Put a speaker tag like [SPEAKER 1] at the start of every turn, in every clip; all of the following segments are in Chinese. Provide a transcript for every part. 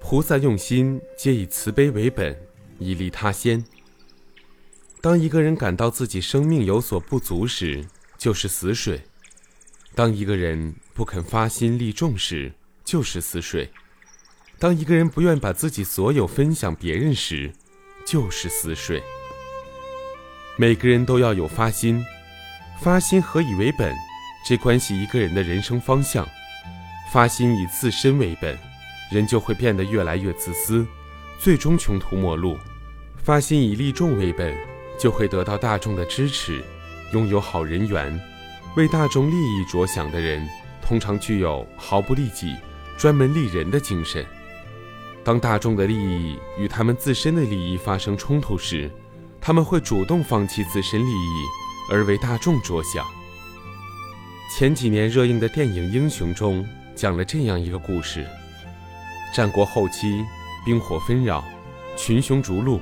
[SPEAKER 1] 菩萨用心皆以慈悲为本，以利他先。当一个人感到自己生命有所不足时，就是死水；当一个人不肯发心利众时，就是死水；当一个人不愿把自己所有分享别人时，就是死水。每个人都要有发心，发心何以为本？这关系一个人的人生方向。发心以自身为本，人就会变得越来越自私，最终穷途末路；发心以利众为本，就会得到大众的支持，拥有好人缘。为大众利益着想的人，通常具有毫不利己、专门利人的精神。当大众的利益与他们自身的利益发生冲突时，他们会主动放弃自身利益，而为大众着想。前几年热映的电影《英雄》中。讲了这样一个故事：战国后期，兵火纷扰，群雄逐鹿，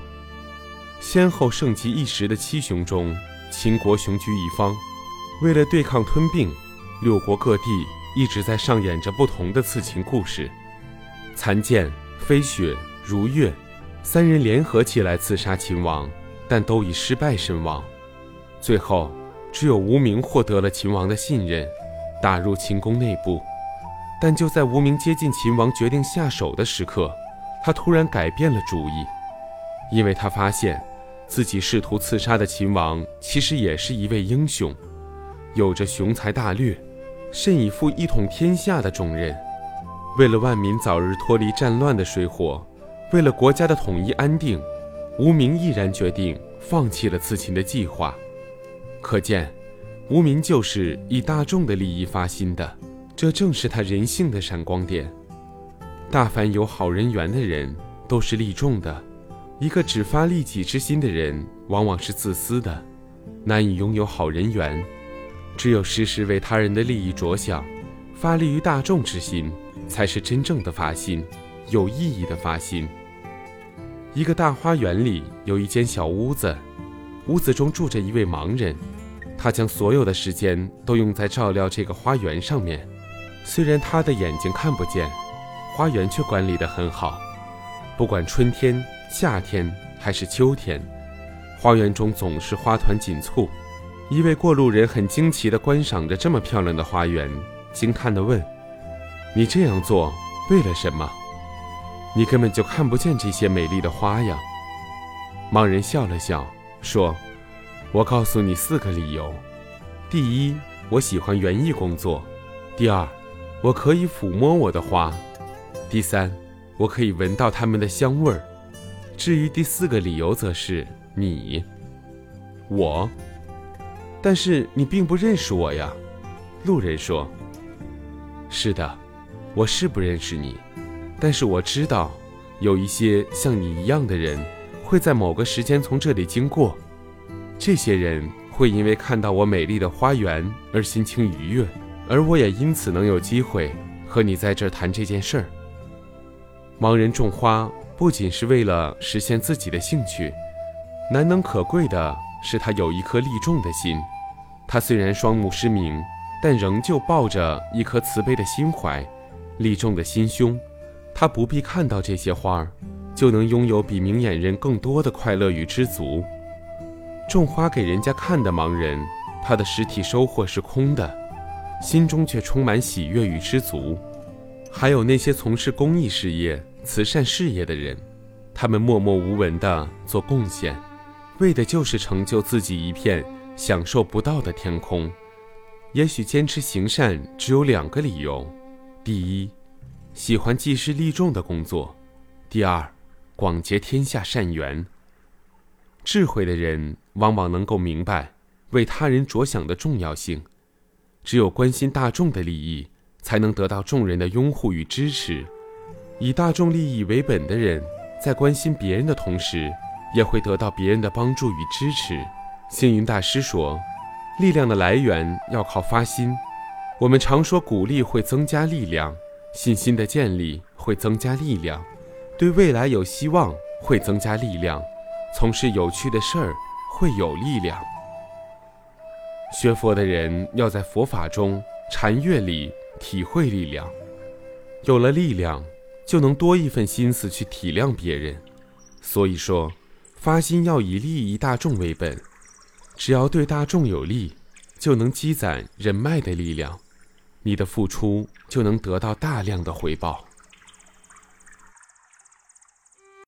[SPEAKER 1] 先后盛极一时的七雄中，秦国雄居一方。为了对抗吞并，六国各地一直在上演着不同的刺秦故事。残剑、飞雪、如月三人联合起来刺杀秦王，但都以失败身亡。最后，只有无名获得了秦王的信任，打入秦宫内部。但就在无名接近秦王、决定下手的时刻，他突然改变了主意，因为他发现自己试图刺杀的秦王其实也是一位英雄，有着雄才大略、甚以负一统天下的重任。为了万民早日脱离战乱的水火，为了国家的统一安定，无名毅然决定放弃了刺秦的计划。可见，无名就是以大众的利益发心的。这正是他人性的闪光点。大凡有好人缘的人，都是利众的；一个只发利己之心的人，往往是自私的，难以拥有好人缘。只有时时为他人的利益着想，发利于大众之心，才是真正的发心，有意义的发心。一个大花园里有一间小屋子，屋子中住着一位盲人，他将所有的时间都用在照料这个花园上面。虽然他的眼睛看不见，花园却管理得很好。不管春天、夏天还是秋天，花园中总是花团锦簇。一位过路人很惊奇地观赏着这么漂亮的花园，惊叹地问：“你这样做为了什么？你根本就看不见这些美丽的花呀！”盲人笑了笑说：“我告诉你四个理由：第一，我喜欢园艺工作；第二，我可以抚摸我的花。第三，我可以闻到它们的香味儿。至于第四个理由，则是你，我。但是你并不认识我呀。路人说：“是的，我是不认识你，但是我知道，有一些像你一样的人会在某个时间从这里经过。这些人会因为看到我美丽的花园而心情愉悦。”而我也因此能有机会和你在这儿谈这件事儿。盲人种花不仅是为了实现自己的兴趣，难能可贵的是他有一颗利众的心。他虽然双目失明，但仍旧抱着一颗慈悲的心怀，利众的心胸。他不必看到这些花儿，就能拥有比明眼人更多的快乐与知足。种花给人家看的盲人，他的实体收获是空的。心中却充满喜悦与知足，还有那些从事公益事业、慈善事业的人，他们默默无闻地做贡献，为的就是成就自己一片享受不到的天空。也许坚持行善只有两个理由：第一，喜欢济世利众的工作；第二，广结天下善缘。智慧的人往往能够明白为他人着想的重要性。只有关心大众的利益，才能得到众人的拥护与支持。以大众利益为本的人，在关心别人的同时，也会得到别人的帮助与支持。星云大师说：“力量的来源要靠发心。我们常说，鼓励会增加力量，信心的建立会增加力量，对未来有希望会增加力量，从事有趣的事儿会有力量。”学佛的人要在佛法中禅悦里体会力量，有了力量，就能多一份心思去体谅别人。所以说，发心要以利益大众为本，只要对大众有利，就能积攒人脉的力量，你的付出就能得到大量的回报。